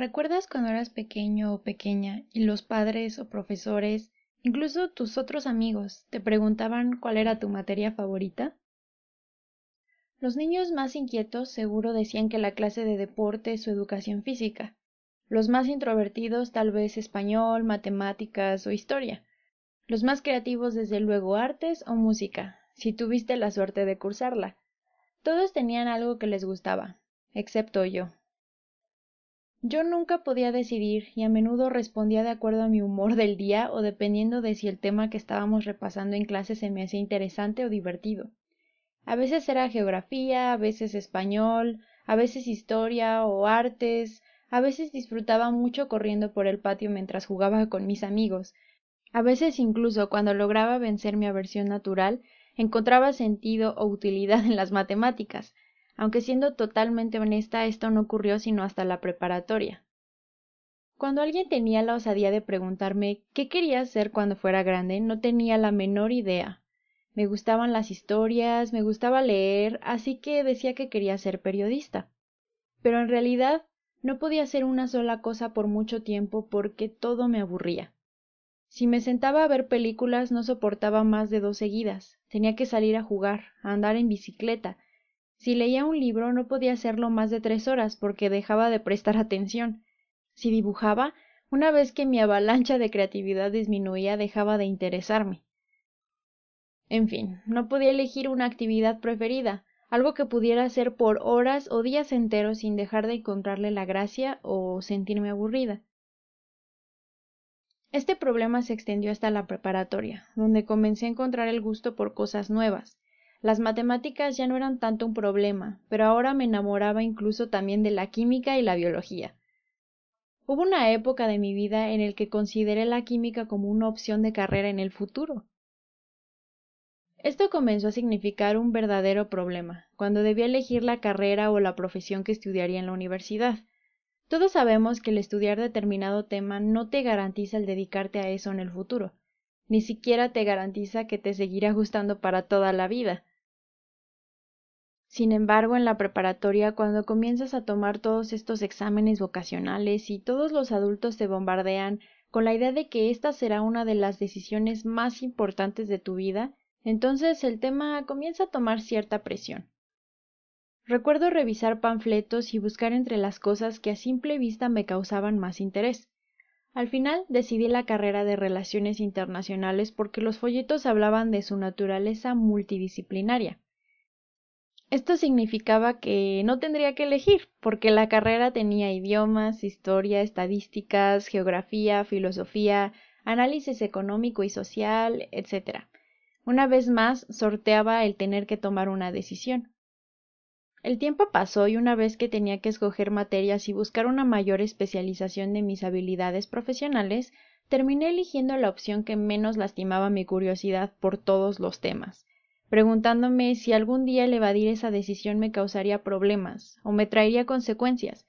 ¿Recuerdas cuando eras pequeño o pequeña y los padres o profesores, incluso tus otros amigos, te preguntaban cuál era tu materia favorita? Los niños más inquietos seguro decían que la clase de deportes o educación física, los más introvertidos tal vez español, matemáticas o historia, los más creativos desde luego artes o música, si tuviste la suerte de cursarla. Todos tenían algo que les gustaba, excepto yo. Yo nunca podía decidir y a menudo respondía de acuerdo a mi humor del día o dependiendo de si el tema que estábamos repasando en clase se me hacía interesante o divertido. A veces era geografía, a veces español, a veces historia o artes, a veces disfrutaba mucho corriendo por el patio mientras jugaba con mis amigos, a veces incluso cuando lograba vencer mi aversión natural, encontraba sentido o utilidad en las matemáticas, aunque siendo totalmente honesta esto no ocurrió sino hasta la preparatoria. Cuando alguien tenía la osadía de preguntarme qué quería ser cuando fuera grande, no tenía la menor idea. Me gustaban las historias, me gustaba leer, así que decía que quería ser periodista. Pero en realidad no podía hacer una sola cosa por mucho tiempo porque todo me aburría. Si me sentaba a ver películas no soportaba más de dos seguidas. Tenía que salir a jugar, a andar en bicicleta. Si leía un libro no podía hacerlo más de tres horas porque dejaba de prestar atención. Si dibujaba, una vez que mi avalancha de creatividad disminuía dejaba de interesarme. En fin, no podía elegir una actividad preferida, algo que pudiera hacer por horas o días enteros sin dejar de encontrarle la gracia o sentirme aburrida. Este problema se extendió hasta la preparatoria, donde comencé a encontrar el gusto por cosas nuevas. Las matemáticas ya no eran tanto un problema, pero ahora me enamoraba incluso también de la química y la biología. Hubo una época de mi vida en el que consideré la química como una opción de carrera en el futuro. Esto comenzó a significar un verdadero problema, cuando debía elegir la carrera o la profesión que estudiaría en la universidad. Todos sabemos que el estudiar determinado tema no te garantiza el dedicarte a eso en el futuro, ni siquiera te garantiza que te seguirá gustando para toda la vida. Sin embargo, en la preparatoria, cuando comienzas a tomar todos estos exámenes vocacionales y todos los adultos te bombardean con la idea de que esta será una de las decisiones más importantes de tu vida, entonces el tema comienza a tomar cierta presión. Recuerdo revisar panfletos y buscar entre las cosas que a simple vista me causaban más interés. Al final decidí la carrera de Relaciones Internacionales porque los folletos hablaban de su naturaleza multidisciplinaria. Esto significaba que no tendría que elegir, porque la carrera tenía idiomas, historia, estadísticas, geografía, filosofía, análisis económico y social, etc. Una vez más sorteaba el tener que tomar una decisión. El tiempo pasó y una vez que tenía que escoger materias y buscar una mayor especialización de mis habilidades profesionales, terminé eligiendo la opción que menos lastimaba mi curiosidad por todos los temas, preguntándome si algún día el evadir esa decisión me causaría problemas o me traería consecuencias.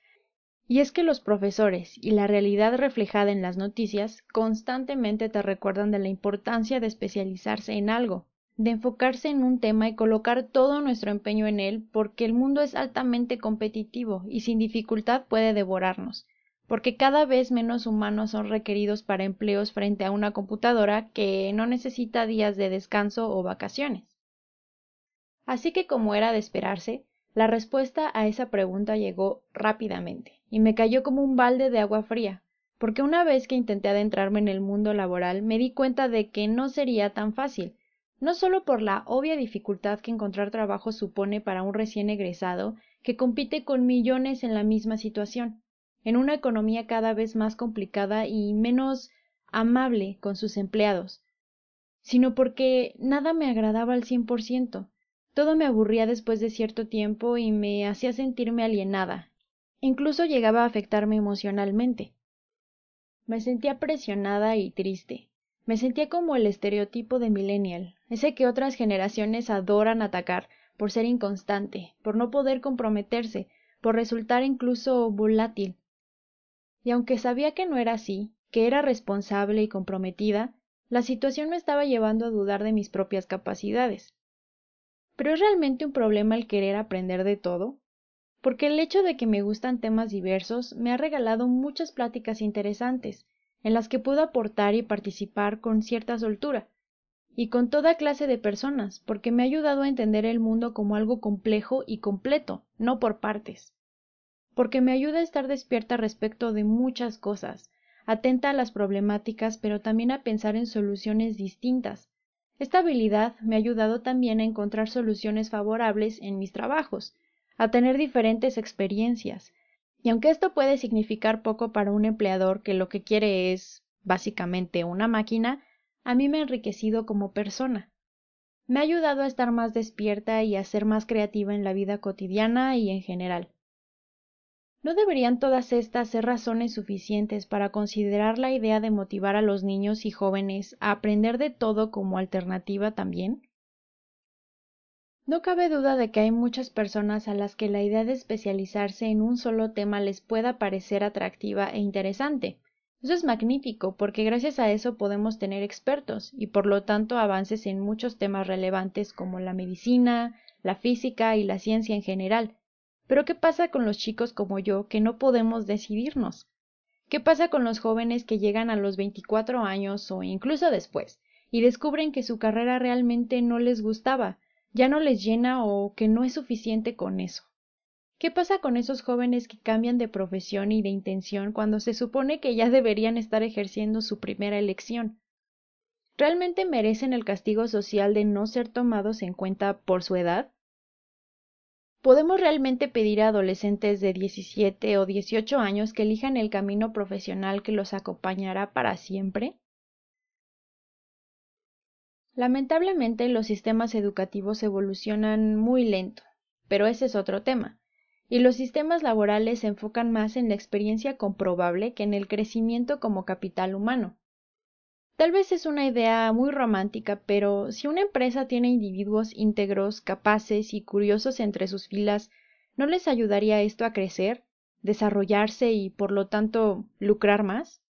Y es que los profesores y la realidad reflejada en las noticias constantemente te recuerdan de la importancia de especializarse en algo, de enfocarse en un tema y colocar todo nuestro empeño en él, porque el mundo es altamente competitivo y sin dificultad puede devorarnos, porque cada vez menos humanos son requeridos para empleos frente a una computadora que no necesita días de descanso o vacaciones. Así que como era de esperarse, la respuesta a esa pregunta llegó rápidamente, y me cayó como un balde de agua fría, porque una vez que intenté adentrarme en el mundo laboral me di cuenta de que no sería tan fácil, no solo por la obvia dificultad que encontrar trabajo supone para un recién egresado que compite con millones en la misma situación, en una economía cada vez más complicada y menos amable con sus empleados, sino porque nada me agradaba al cien por ciento. Todo me aburría después de cierto tiempo y me hacía sentirme alienada. Incluso llegaba a afectarme emocionalmente. Me sentía presionada y triste. Me sentía como el estereotipo de millennial, ese que otras generaciones adoran atacar por ser inconstante, por no poder comprometerse, por resultar incluso volátil. Y aunque sabía que no era así, que era responsable y comprometida, la situación me estaba llevando a dudar de mis propias capacidades. ¿Pero es realmente un problema el querer aprender de todo? porque el hecho de que me gustan temas diversos me ha regalado muchas pláticas interesantes, en las que puedo aportar y participar con cierta soltura, y con toda clase de personas, porque me ha ayudado a entender el mundo como algo complejo y completo, no por partes. Porque me ayuda a estar despierta respecto de muchas cosas, atenta a las problemáticas, pero también a pensar en soluciones distintas. Esta habilidad me ha ayudado también a encontrar soluciones favorables en mis trabajos, a tener diferentes experiencias. Y aunque esto puede significar poco para un empleador que lo que quiere es básicamente una máquina, a mí me ha enriquecido como persona. Me ha ayudado a estar más despierta y a ser más creativa en la vida cotidiana y en general. ¿No deberían todas estas ser razones suficientes para considerar la idea de motivar a los niños y jóvenes a aprender de todo como alternativa también? No cabe duda de que hay muchas personas a las que la idea de especializarse en un solo tema les pueda parecer atractiva e interesante. Eso es magnífico, porque gracias a eso podemos tener expertos y por lo tanto avances en muchos temas relevantes como la medicina, la física y la ciencia en general. Pero ¿qué pasa con los chicos como yo que no podemos decidirnos? ¿Qué pasa con los jóvenes que llegan a los 24 años o incluso después y descubren que su carrera realmente no les gustaba ya no les llena o que no es suficiente con eso. ¿Qué pasa con esos jóvenes que cambian de profesión y de intención cuando se supone que ya deberían estar ejerciendo su primera elección? ¿Realmente merecen el castigo social de no ser tomados en cuenta por su edad? ¿Podemos realmente pedir a adolescentes de 17 o 18 años que elijan el camino profesional que los acompañará para siempre? Lamentablemente los sistemas educativos evolucionan muy lento, pero ese es otro tema, y los sistemas laborales se enfocan más en la experiencia comprobable que en el crecimiento como capital humano. Tal vez es una idea muy romántica, pero si una empresa tiene individuos íntegros, capaces y curiosos entre sus filas, ¿no les ayudaría esto a crecer, desarrollarse y, por lo tanto, lucrar más?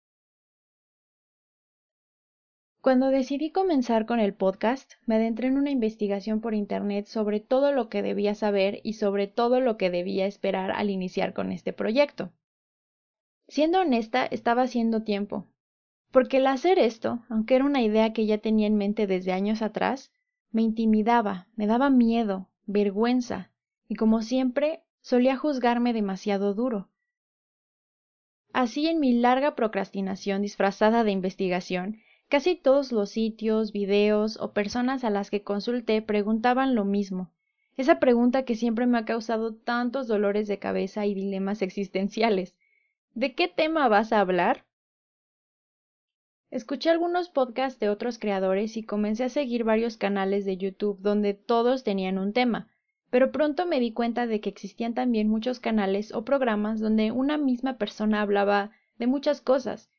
Cuando decidí comenzar con el podcast, me adentré en una investigación por Internet sobre todo lo que debía saber y sobre todo lo que debía esperar al iniciar con este proyecto. Siendo honesta, estaba haciendo tiempo, porque el hacer esto, aunque era una idea que ya tenía en mente desde años atrás, me intimidaba, me daba miedo, vergüenza, y como siempre, solía juzgarme demasiado duro. Así en mi larga procrastinación disfrazada de investigación, Casi todos los sitios, videos o personas a las que consulté preguntaban lo mismo. Esa pregunta que siempre me ha causado tantos dolores de cabeza y dilemas existenciales. ¿De qué tema vas a hablar? Escuché algunos podcasts de otros creadores y comencé a seguir varios canales de YouTube donde todos tenían un tema, pero pronto me di cuenta de que existían también muchos canales o programas donde una misma persona hablaba de muchas cosas,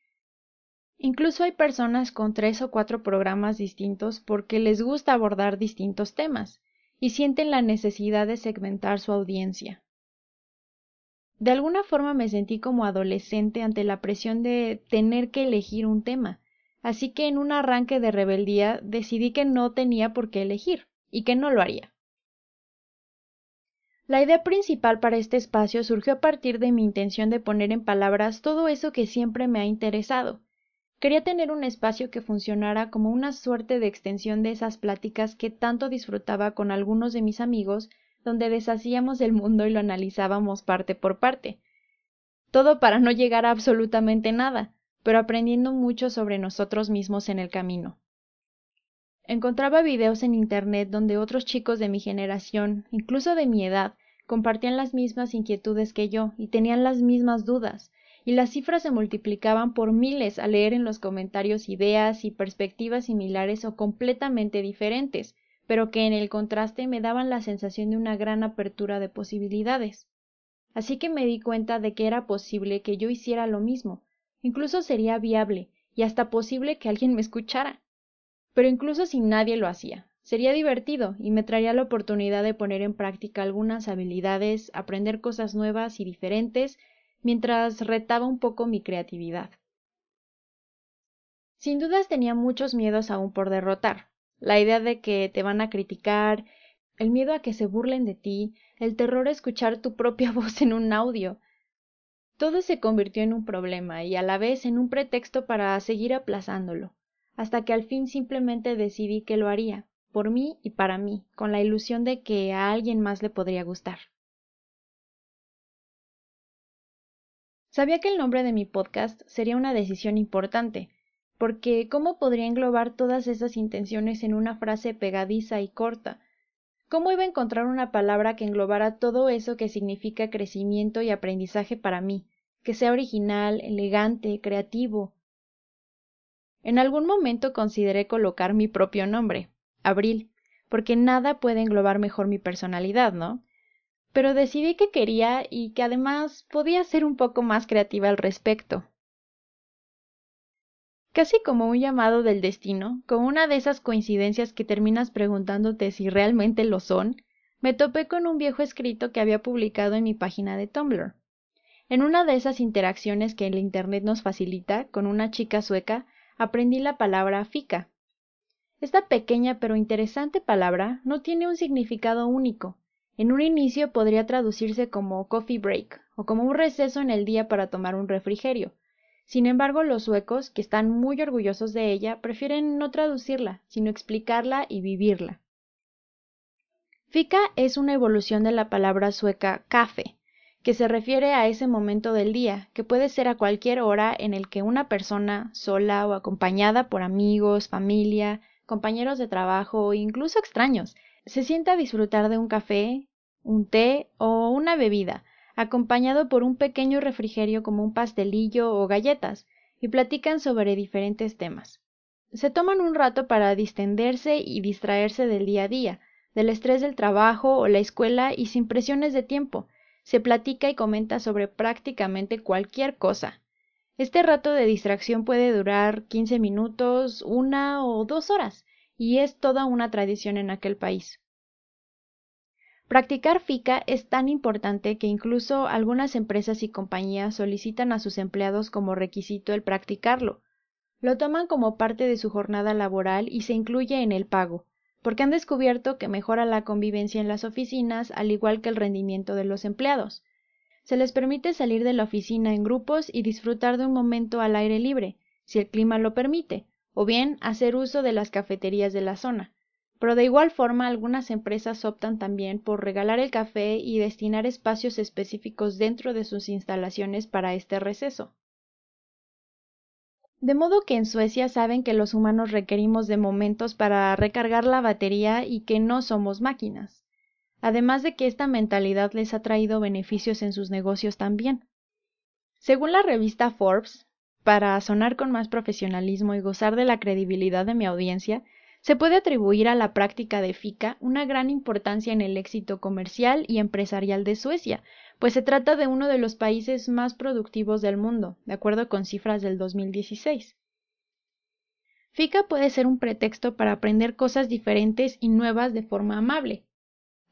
Incluso hay personas con tres o cuatro programas distintos porque les gusta abordar distintos temas y sienten la necesidad de segmentar su audiencia. De alguna forma me sentí como adolescente ante la presión de tener que elegir un tema, así que en un arranque de rebeldía decidí que no tenía por qué elegir y que no lo haría. La idea principal para este espacio surgió a partir de mi intención de poner en palabras todo eso que siempre me ha interesado, Quería tener un espacio que funcionara como una suerte de extensión de esas pláticas que tanto disfrutaba con algunos de mis amigos, donde deshacíamos el mundo y lo analizábamos parte por parte. Todo para no llegar a absolutamente nada, pero aprendiendo mucho sobre nosotros mismos en el camino. Encontraba videos en Internet donde otros chicos de mi generación, incluso de mi edad, compartían las mismas inquietudes que yo y tenían las mismas dudas, y las cifras se multiplicaban por miles al leer en los comentarios ideas y perspectivas similares o completamente diferentes, pero que en el contraste me daban la sensación de una gran apertura de posibilidades. Así que me di cuenta de que era posible que yo hiciera lo mismo, incluso sería viable y hasta posible que alguien me escuchara. Pero incluso si nadie lo hacía, sería divertido y me traería la oportunidad de poner en práctica algunas habilidades, aprender cosas nuevas y diferentes mientras retaba un poco mi creatividad. Sin dudas tenía muchos miedos aún por derrotar. La idea de que te van a criticar, el miedo a que se burlen de ti, el terror a escuchar tu propia voz en un audio. Todo se convirtió en un problema y a la vez en un pretexto para seguir aplazándolo, hasta que al fin simplemente decidí que lo haría, por mí y para mí, con la ilusión de que a alguien más le podría gustar. Sabía que el nombre de mi podcast sería una decisión importante, porque ¿cómo podría englobar todas esas intenciones en una frase pegadiza y corta? ¿Cómo iba a encontrar una palabra que englobara todo eso que significa crecimiento y aprendizaje para mí, que sea original, elegante, creativo? En algún momento consideré colocar mi propio nombre, Abril, porque nada puede englobar mejor mi personalidad, ¿no? Pero decidí que quería y que además podía ser un poco más creativa al respecto. Casi como un llamado del destino, como una de esas coincidencias que terminas preguntándote si realmente lo son, me topé con un viejo escrito que había publicado en mi página de Tumblr. En una de esas interacciones que el Internet nos facilita con una chica sueca, aprendí la palabra fica, esta pequeña pero interesante palabra no tiene un significado único. En un inicio podría traducirse como coffee break o como un receso en el día para tomar un refrigerio. Sin embargo, los suecos, que están muy orgullosos de ella, prefieren no traducirla, sino explicarla y vivirla. Fika es una evolución de la palabra sueca café, que se refiere a ese momento del día, que puede ser a cualquier hora en el que una persona, sola o acompañada por amigos, familia, compañeros de trabajo o incluso extraños, se sienta a disfrutar de un café, un té o una bebida, acompañado por un pequeño refrigerio como un pastelillo o galletas, y platican sobre diferentes temas. Se toman un rato para distenderse y distraerse del día a día, del estrés del trabajo o la escuela y sin presiones de tiempo. Se platica y comenta sobre prácticamente cualquier cosa, este rato de distracción puede durar 15 minutos, una o dos horas, y es toda una tradición en aquel país. Practicar FICA es tan importante que incluso algunas empresas y compañías solicitan a sus empleados como requisito el practicarlo. Lo toman como parte de su jornada laboral y se incluye en el pago, porque han descubierto que mejora la convivencia en las oficinas al igual que el rendimiento de los empleados. Se les permite salir de la oficina en grupos y disfrutar de un momento al aire libre, si el clima lo permite, o bien hacer uso de las cafeterías de la zona. Pero de igual forma algunas empresas optan también por regalar el café y destinar espacios específicos dentro de sus instalaciones para este receso. De modo que en Suecia saben que los humanos requerimos de momentos para recargar la batería y que no somos máquinas además de que esta mentalidad les ha traído beneficios en sus negocios también. Según la revista Forbes, para sonar con más profesionalismo y gozar de la credibilidad de mi audiencia, se puede atribuir a la práctica de FICA una gran importancia en el éxito comercial y empresarial de Suecia, pues se trata de uno de los países más productivos del mundo, de acuerdo con cifras del 2016. FICA puede ser un pretexto para aprender cosas diferentes y nuevas de forma amable,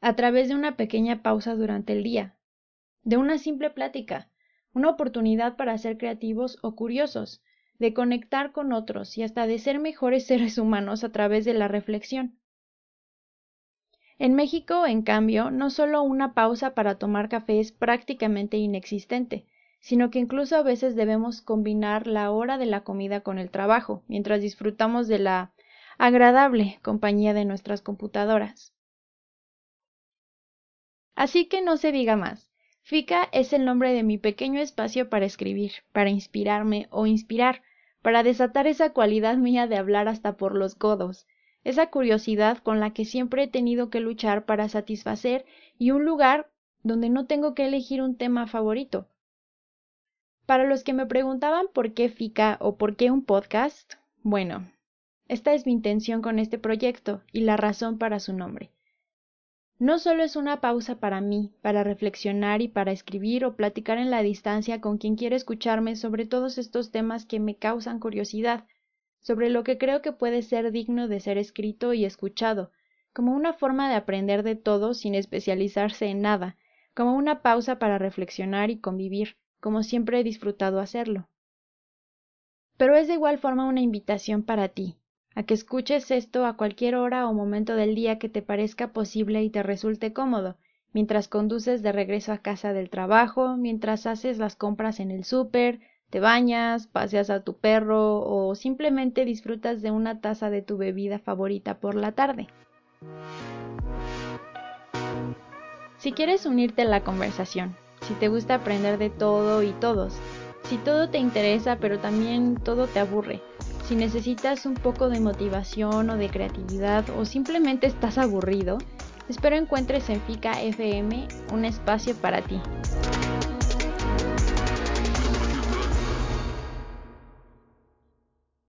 a través de una pequeña pausa durante el día, de una simple plática, una oportunidad para ser creativos o curiosos, de conectar con otros y hasta de ser mejores seres humanos a través de la reflexión. En México, en cambio, no solo una pausa para tomar café es prácticamente inexistente, sino que incluso a veces debemos combinar la hora de la comida con el trabajo, mientras disfrutamos de la agradable compañía de nuestras computadoras. Así que no se diga más. Fica es el nombre de mi pequeño espacio para escribir, para inspirarme o inspirar, para desatar esa cualidad mía de hablar hasta por los codos, esa curiosidad con la que siempre he tenido que luchar para satisfacer y un lugar donde no tengo que elegir un tema favorito. Para los que me preguntaban por qué Fica o por qué un podcast, bueno, esta es mi intención con este proyecto y la razón para su nombre. No solo es una pausa para mí, para reflexionar y para escribir o platicar en la distancia con quien quiere escucharme sobre todos estos temas que me causan curiosidad, sobre lo que creo que puede ser digno de ser escrito y escuchado, como una forma de aprender de todo sin especializarse en nada, como una pausa para reflexionar y convivir, como siempre he disfrutado hacerlo. Pero es de igual forma una invitación para ti, a que escuches esto a cualquier hora o momento del día que te parezca posible y te resulte cómodo, mientras conduces de regreso a casa del trabajo, mientras haces las compras en el súper, te bañas, paseas a tu perro o simplemente disfrutas de una taza de tu bebida favorita por la tarde. Si quieres unirte a la conversación, si te gusta aprender de todo y todos, si todo te interesa pero también todo te aburre, si necesitas un poco de motivación o de creatividad o simplemente estás aburrido, espero encuentres en FICA FM un espacio para ti.